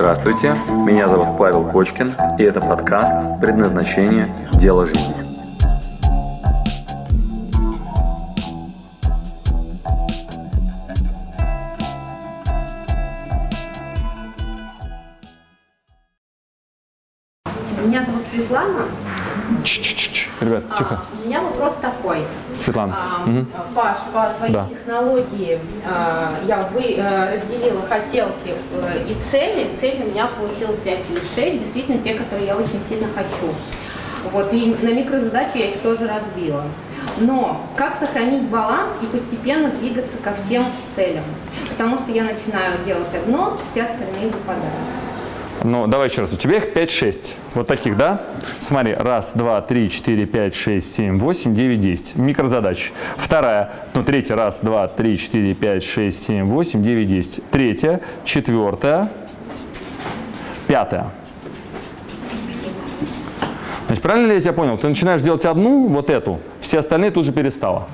Здравствуйте, меня зовут Павел Кочкин, и это подкаст «Предназначение. Дело жизни». Меня зовут Светлана. Ч-ч-ч-ч. Ребят, А, тихо. У меня вопрос такой. Светлана. Мгм. Паш, по твоей Да. технологии а, я вы, э, разделила хотелки э, и цели. Цели у меня получилось 5 или 6, действительно те, которые я очень сильно хочу. Вот, и на микрозадачи я их тоже разбила. Но как сохранить баланс и постепенно двигаться ко всем целям? Потому что я начинаю делать одно, все остальные западают. Ну, давай еще раз. У тебя их 5-6. Вот таких, да? Смотри. Раз, два, три, четыре, пять, шесть, семь, восемь, девять, десять. Микрозадач. Вторая. Ну, третья. Раз, два, три, четыре, пять, шесть, семь, восемь, девять, десять. Третья. Четвертая. Пятая. Значит, правильно ли я тебя понял? Ты начинаешь делать одну, вот эту, все остальные тут же перестала.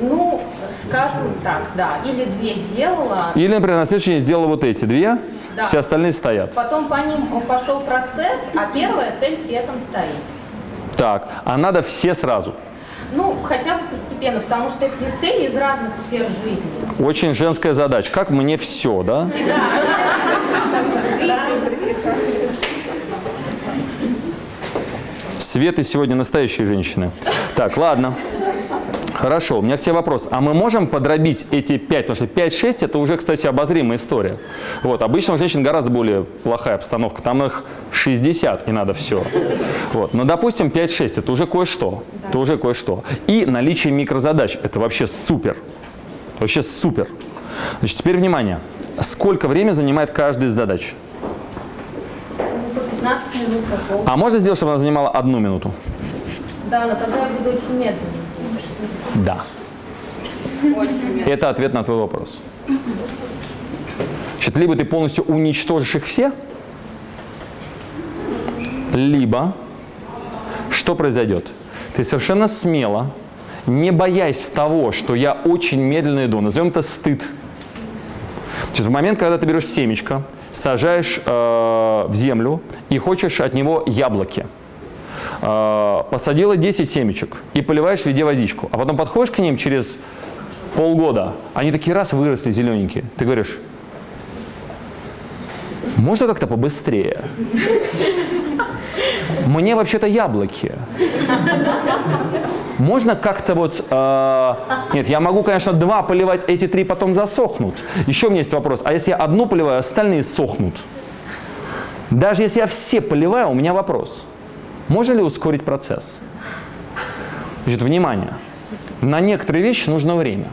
Ну, скажем так, да. Или две сделала, Или, например, на следующий день сделала вот эти две, Да. все остальные стоят. Потом по ним пошел процесс, а первая цель при этом стоит. Так, а надо все сразу. Ну, хотя бы постепенно, потому что эти цели из разных сфер жизни. Очень женская задача. Как мне все, да? Светы сегодня настоящие женщины. Так, ладно. Хорошо, у меня к тебе вопрос. А мы можем подробить эти 5? Потому что 5-6 это уже, кстати, обозримая история. Вот, обычно у женщин гораздо более плохая обстановка. Там их 60 и надо все. Вот. Но, допустим, 5-6 это уже кое-что. Это уже кое-что. И наличие микрозадач это вообще супер. Вообще супер. Значит, теперь внимание. Сколько времени занимает каждая из задач? Ну, по 15 минут. А можно сделать, чтобы она занимала одну минуту? Да, но тогда я буду очень медленно. Да. Это ответ на твой вопрос. Значит, либо ты полностью уничтожишь их все, либо что произойдет? Ты совершенно смело, не боясь того, что я очень медленно иду, назовем это стыд. Значит, в момент, когда ты берешь семечко, сажаешь э, в землю и хочешь от него яблоки, посадила 10 семечек и поливаешь везде водичку, а потом подходишь к ним через полгода, они такие раз выросли зелененькие. Ты говоришь, можно как-то побыстрее? Мне вообще-то яблоки. Можно как-то вот... э, нет, я могу, конечно, два поливать, эти три потом засохнут. Еще у меня есть вопрос. А если я одну поливаю, остальные сохнут? Даже если я все поливаю, у меня вопрос. Можно ли ускорить процесс? Значит, внимание. На некоторые вещи нужно время.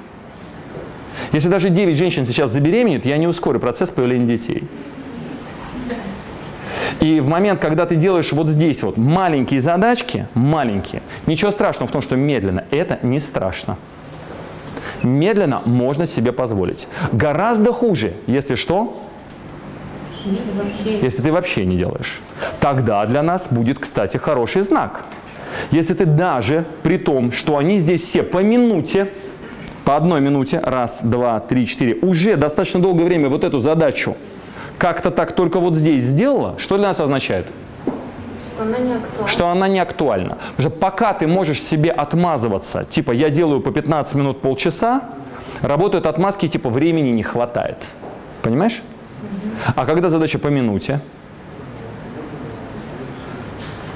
Если даже 9 женщин сейчас забеременеют, я не ускорю процесс появления детей. И в момент, когда ты делаешь вот здесь вот маленькие задачки, маленькие, ничего страшного в том, что медленно, это не страшно. Медленно можно себе позволить. Гораздо хуже, если что, Если если ты вообще не делаешь. Тогда для нас будет, кстати, хороший знак. Если ты даже при том, что они здесь все по минуте, по одной минуте, раз, два, три, четыре, уже достаточно долгое время вот эту задачу как-то так только вот здесь сделала, что для нас означает? что она не актуальна. Что она не актуальна. Потому что пока ты можешь себе отмазываться, типа я делаю по 15 минут полчаса, работают отмазки типа времени не хватает. Понимаешь? А когда задача по минуте,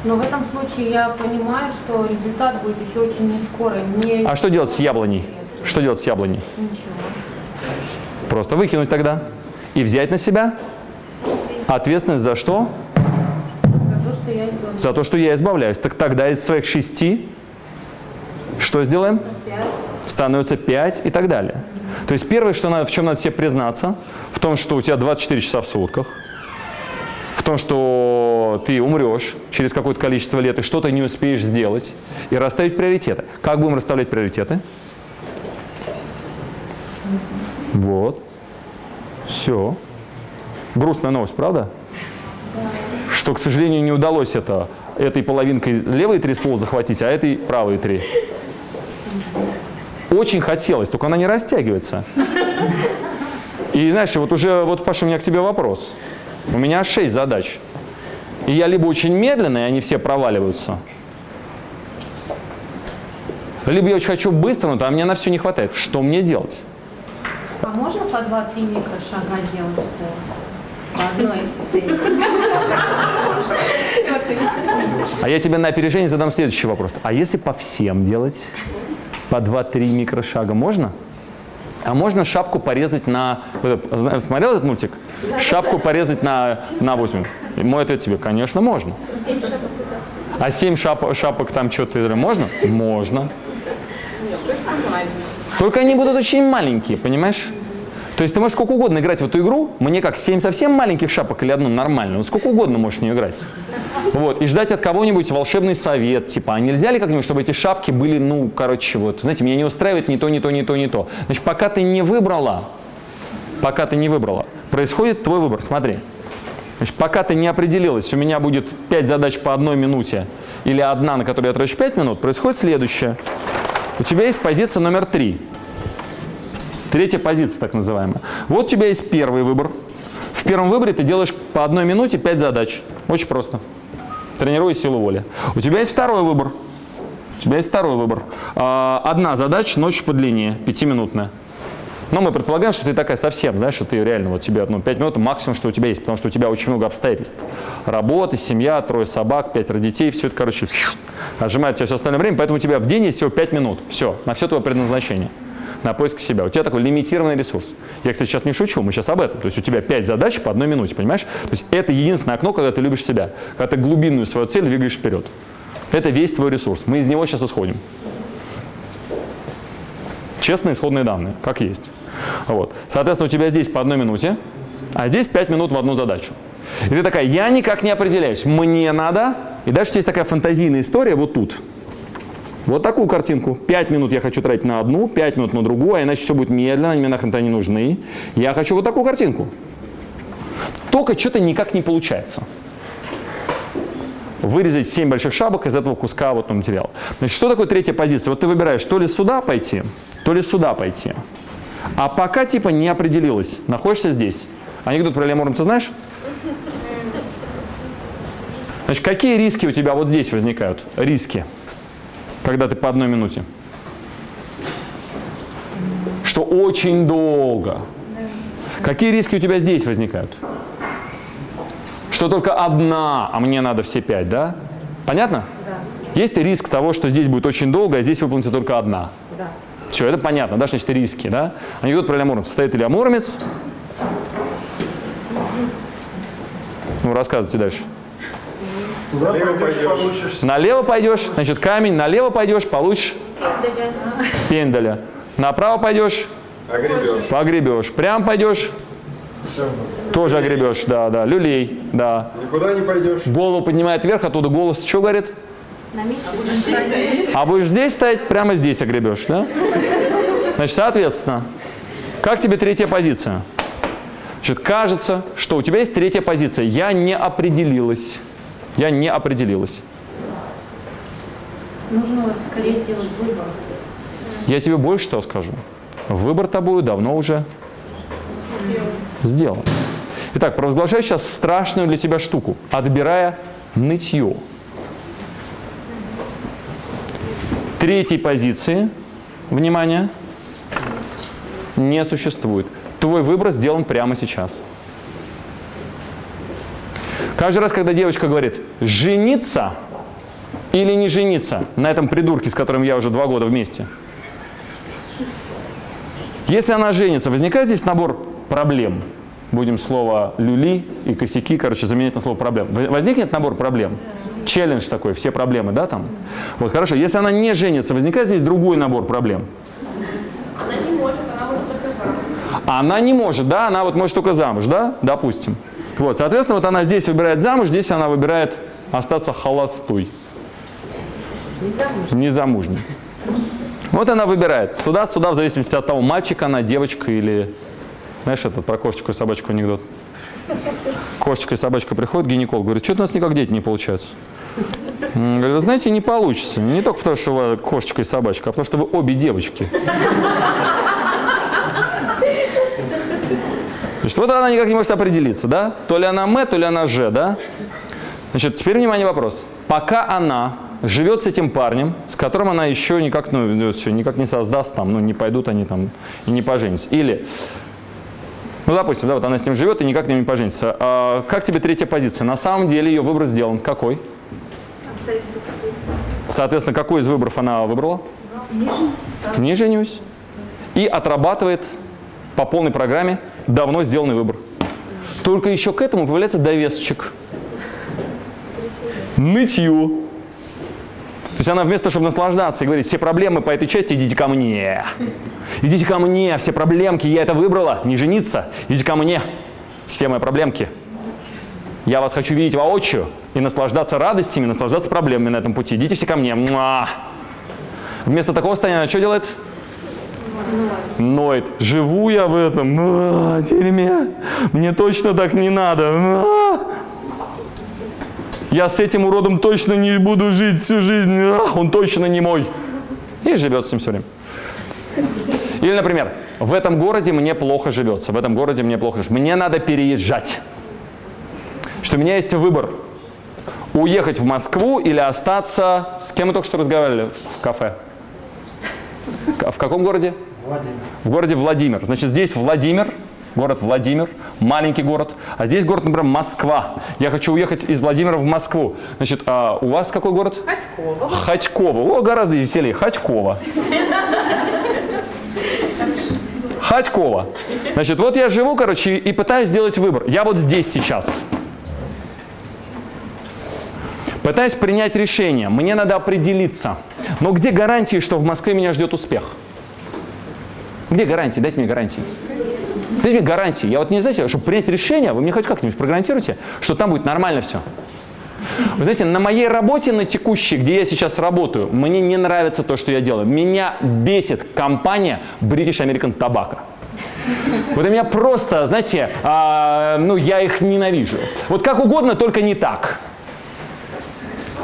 Но в этом случае я понимаю, что результат будет еще очень не скоро. Мне а что делать с яблоней? Что делать с яблоней? Ничего. Просто выкинуть тогда и взять на себя ответственность за что? За то, что я иду За то, что я избавляюсь. Так тогда из своих шести что сделаем? опять. становится 5 и так далее. То есть первое, что надо, в чем надо себе признаться, в том, что у тебя 24 часа в сутках, в том, что ты умрешь через какое-то количество лет и что-то не успеешь сделать, и расставить приоритеты. Как будем расставлять приоритеты? Вот. Все. Грустная новость, правда? Что, к сожалению, не удалось это этой половинкой левые три ствола захватить, а этой правые три. Очень хотелось, только она не растягивается. И знаешь, вот уже, вот, Паша, у меня к тебе вопрос. У меня шесть задач. И я либо очень медленно, и они все проваливаются, либо я очень хочу быстро, но там мне на все не хватает. Что мне делать? А можно по 2-3 микрошага делать по, по одной из целей? А я тебе на опережение задам следующий вопрос. А если по всем делать? По 2-3 микрошага можно? А можно шапку порезать на... Смотрел этот мультик? Шапку порезать на, на 8. И Мой ответ тебе, конечно, можно. А 7 шап- шапок там что-то можно? Можно. Только они будут очень маленькие, понимаешь? То есть ты можешь сколько угодно играть в эту игру, мне как 7 совсем маленьких шапок или одну нормальную, сколько угодно можешь в нее играть. Вот, и ждать от кого-нибудь волшебный совет, типа, а нельзя ли как-нибудь, чтобы эти шапки были, ну, короче, вот, знаете, меня не устраивает ни то, ни то, ни то, ни то. Значит, пока ты не выбрала, пока ты не выбрала, происходит твой выбор, смотри. Значит, пока ты не определилась, у меня будет 5 задач по одной минуте или одна, на которую я трачу 5 минут, происходит следующее. У тебя есть позиция номер 3. Третья позиция, так называемая. Вот у тебя есть первый выбор. В первом выборе ты делаешь по одной минуте 5 задач. Очень просто. Тренируй силу воли. У тебя есть второй выбор. У тебя есть второй выбор. А, Одна задача, ночь подлиннее, пятиминутная. Но мы предполагаем, что ты такая совсем, знаешь, что ты реально, вот тебе ну, 5 минут максимум, что у тебя есть, потому что у тебя очень много обстоятельств. Работа, семья, трое собак, пятеро детей, все это, короче, отжимает тебя все остальное время, поэтому у тебя в день есть всего 5 минут. Все, на все твое предназначение на поиск себя. У тебя такой лимитированный ресурс. Я, кстати, сейчас не шучу, мы сейчас об этом. То есть у тебя 5 задач по одной минуте, понимаешь? То есть это единственное окно, когда ты любишь себя, когда ты глубинную свою цель двигаешь вперед. Это весь твой ресурс. Мы из него сейчас исходим. Честные исходные данные, как есть. Вот. Соответственно, у тебя здесь по одной минуте, а здесь 5 минут в одну задачу. И ты такая, я никак не определяюсь, мне надо. И дальше есть такая фантазийная история вот тут. Вот такую картинку. 5 минут я хочу тратить на одну, 5 минут на другую, а иначе все будет медленно, мне нахрен-то не нужны. Я хочу вот такую картинку. Только что-то никак не получается. Вырезать 7 больших шапок из этого куска вот материала. Значит, что такое третья позиция? Вот ты выбираешь то ли сюда пойти, то ли сюда пойти. А пока типа не определилась, находишься здесь. Анекдот про Илья Муромца знаешь? Значит, какие риски у тебя вот здесь возникают? Риски, когда ты по одной минуте. Что очень долго. Какие риски у тебя здесь возникают? Что только одна, а мне надо все пять, да? Понятно? Да. Есть риск того, что здесь будет очень долго, а здесь выполнится только одна. Да. Все, это понятно, да, значит риски, да? Анекдот про Илья Муромца. Стоит Илья Муромец. Ну, рассказывайте дальше. Туда пойдешь, получишь. Налево пойдешь, значит, камень, налево пойдешь, получишь пендаля. Направо пойдешь, Огребешь. погребешь. Прям пойдешь, тоже огребешь, да, да, люлей, да. Никуда не пойдешь. Голову поднимает вверх, оттуда голос что говорит? На месте А будешь здесь стоять, прямо здесь огребешь, да? Значит, соответственно, как тебе третья позиция? Значит, кажется, что у тебя есть третья позиция. Я не определилась. Я не определилась. нужно скорее сделать выбор. Я тебе больше того скажу. Выбор тобою давно уже сделан. Итак, провозглашаю сейчас страшную для тебя штуку, отбирая нытье. Третьей позиции, внимание, не существует. Твой выбор сделан прямо сейчас. Каждый раз, когда девочка говорит «жениться» или не жениться на этом придурке, с которым я уже два года вместе, если она женится, возникает здесь набор проблем. Будем слово «люли» и «косяки», короче, заменять на слово «проблем». Возникнет набор проблем? Челлендж такой, все проблемы, да, там? Вот, хорошо. Если она не женится, возникает здесь другой набор проблем? Она не может, она может только замуж. Она не может, да, она вот может только замуж, да, допустим. Вот, соответственно, вот она здесь выбирает замуж, здесь она выбирает остаться холостой. Незамужней. Вот она выбирает. Сюда, сюда, в зависимости от того, мальчик она, девочка или... Знаешь, это про кошечку и собачку анекдот. Кошечка и собачка приходит к гинекологу, говорит, что у нас никак дети не получаются. Говорит, вы знаете, не получится. Не только потому, что вы кошечка и собачка, а потому, что вы обе девочки. Значит, вот она никак не может определиться, да? То ли она М, то ли она Ж, да? Значит, теперь, внимание, вопрос. Пока она живет с этим парнем, с которым она еще никак, ну, все, никак не создаст, там, ну, не пойдут они там и не поженятся. Или, ну, допустим, да, вот она с ним живет и никак не поженится. А, как тебе третья позиция? На самом деле ее выбор сделан. Какой? Оставить все как есть. Соответственно, какой из выборов она выбрала? Не женюсь. И отрабатывает по полной программе давно сделанный выбор. Только еще к этому появляется довесочек. Нытье. То есть она вместо, чтобы наслаждаться и говорить, все проблемы по этой части, идите ко мне. Идите ко мне, все проблемки, я это выбрала, не жениться, идите ко мне. Все мои проблемки. Я вас хочу видеть воочию и наслаждаться радостями, наслаждаться проблемами на этом пути. Идите все ко мне. Муа. Вместо такого состояния она что делает? Ноет. Живу я в этом а, дерьме. Мне точно так не надо. А. Я с этим уродом точно не буду жить всю жизнь. А, он точно не мой. И живет с ним все время. Или, например, в этом городе мне плохо живется, в этом городе мне плохо живется. Мне надо переезжать. Что у меня есть выбор. Уехать в Москву или остаться... С кем мы только что разговаривали в кафе? В каком городе? Владимир. В городе Владимир. Значит, здесь Владимир, город Владимир, маленький город. А здесь город, например, Москва. Я хочу уехать из Владимира в Москву. Значит, а у вас какой город? Хотькова. Хотьково. О, гораздо веселее. Хотьково. Хотьково. Значит, вот я живу, короче, и пытаюсь сделать выбор. Я вот здесь сейчас. Пытаюсь принять решение. Мне надо определиться. Но где гарантии, что в Москве меня ждет успех? Где гарантии? Дайте мне гарантии. Дайте мне гарантии. Я вот не знаете, чтобы принять решение, вы мне хоть как-нибудь прогарантируйте, что там будет нормально все. Вы знаете, на моей работе, на текущей, где я сейчас работаю, мне не нравится то, что я делаю. Меня бесит компания British American Tobacco. Вот у меня просто, знаете, а, ну я их ненавижу. Вот как угодно, только не так.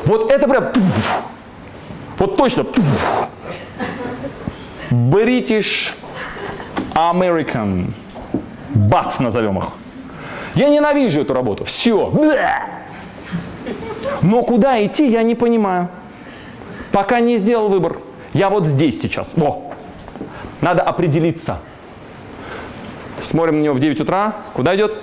Вот это прям... Вот точно. British American. Бац назовем их. Я ненавижу эту работу. Все. Но куда идти, я не понимаю. Пока не сделал выбор. Я вот здесь сейчас. Во. Надо определиться. Смотрим на него в 9 утра. Куда идет?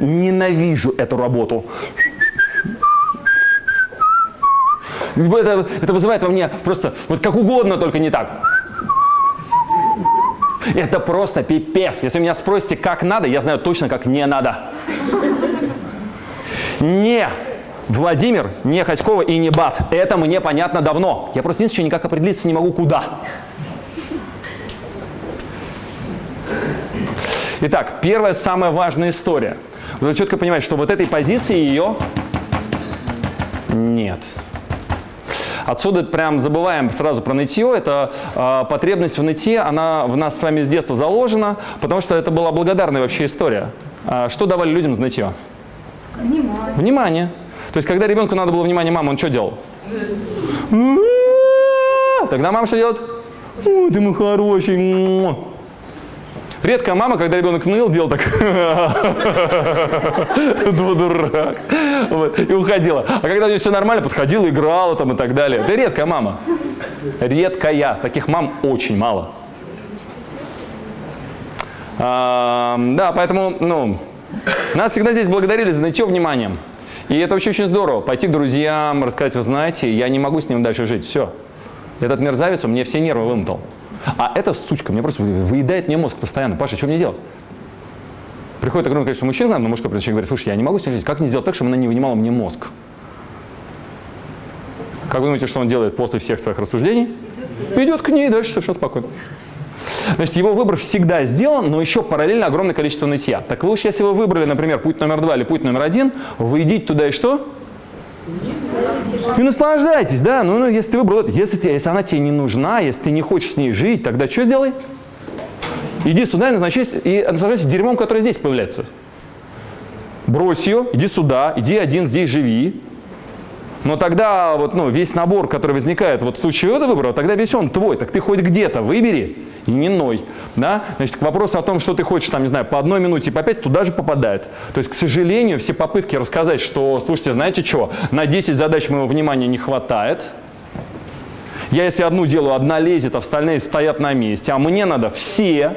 Ненавижу эту работу. Это, это вызывает во мне просто вот как угодно, только не так. Это просто пипец. Если меня спросите, как надо, я знаю точно, как не надо. Не Владимир, не Ходькова и не Бат. Это мне понятно давно. Я просто единственное, никак определиться не могу, куда. Итак, первая самая важная история. Вы четко понимаете, что вот этой позиции ее нет. Отсюда прям забываем сразу про нытье. Это э, потребность в нытье, она в нас с вами с детства заложена, потому что это была благодарная вообще история. А что давали людям за нытье? Внимание. Внимание. То есть, когда ребенку надо было внимание мамы, он что делал? Тогда мама что делает? Ой, ты мой хороший. Редкая мама, когда ребенок ныл, делал так. Дурак. И уходила. А когда у нее все нормально, подходила, играла там и так далее. Это редкая мама. Редкая. Таких мам очень мало. Да, поэтому, ну, нас всегда здесь благодарили за нытье вниманием. И это очень-очень здорово. Пойти к друзьям, рассказать, вы знаете, я не могу с ним дальше жить. Все. Этот мерзавец у меня все нервы вымотал. А эта сучка мне просто выедает мне мозг постоянно. Паша, что мне делать? Приходит огромное количество мужчин, на мужской причине говорит, слушай, я не могу с ней жить. Как не сделать так, чтобы она не вынимала мне мозг? Как вы думаете, что он делает после всех своих рассуждений? Идет к ней дальше совершенно спокойно. Значит, его выбор всегда сделан, но еще параллельно огромное количество нытья. Так вы уж, если вы выбрали, например, путь номер два или путь номер один, вы идите туда и что? И наслаждайтесь, да, ну, ну если ты выбрал если, тебе, если она тебе не нужна, если ты не хочешь с ней жить, тогда что сделай? Иди сюда и наслаждайся, и наслаждайся дерьмом, которое здесь появляется. Брось ее, иди сюда, иди один здесь живи. Но тогда вот, ну, весь набор, который возникает вот в случае этого выбора, тогда весь он твой. Так ты хоть где-то выбери и не ной. Да? Значит, к вопросу о том, что ты хочешь, там, не знаю, по одной минуте, по пять, туда же попадает. То есть, к сожалению, все попытки рассказать, что, слушайте, знаете что, на 10 задач моего внимания не хватает, я если одну делаю, одна лезет, а остальные стоят на месте, а мне надо все,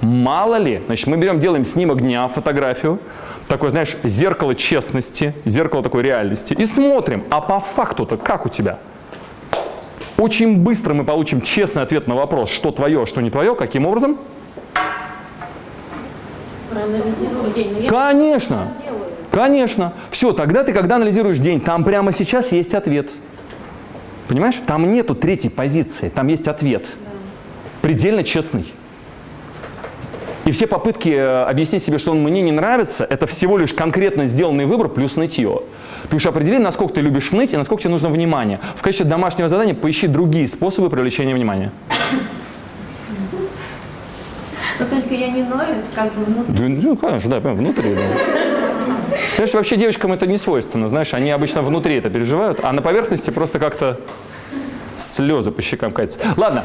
мало ли, значит, мы берем, делаем снимок дня, фотографию, такое, знаешь, зеркало честности, зеркало такой реальности. И смотрим, а по факту-то как у тебя? Очень быстро мы получим честный ответ на вопрос, что твое, что не твое, каким образом? Конечно, конечно. Все, тогда ты, когда анализируешь день, там прямо сейчас есть ответ. Понимаешь? Там нету третьей позиции, там есть ответ. Предельно честный. И все попытки э, объяснить себе, что он мне не нравится, это всего лишь конкретно сделанный выбор плюс нытье. Ты уж определи, насколько ты любишь ныть и насколько тебе нужно внимание. В качестве домашнего задания поищи другие способы привлечения внимания. Но только я не ною, как бы внутри. Да, Ну, конечно, да, прям внутри. Да. Знаешь, вообще девочкам это не свойственно, знаешь, они обычно внутри это переживают, а на поверхности просто как-то слезы по щекам катятся. Ладно,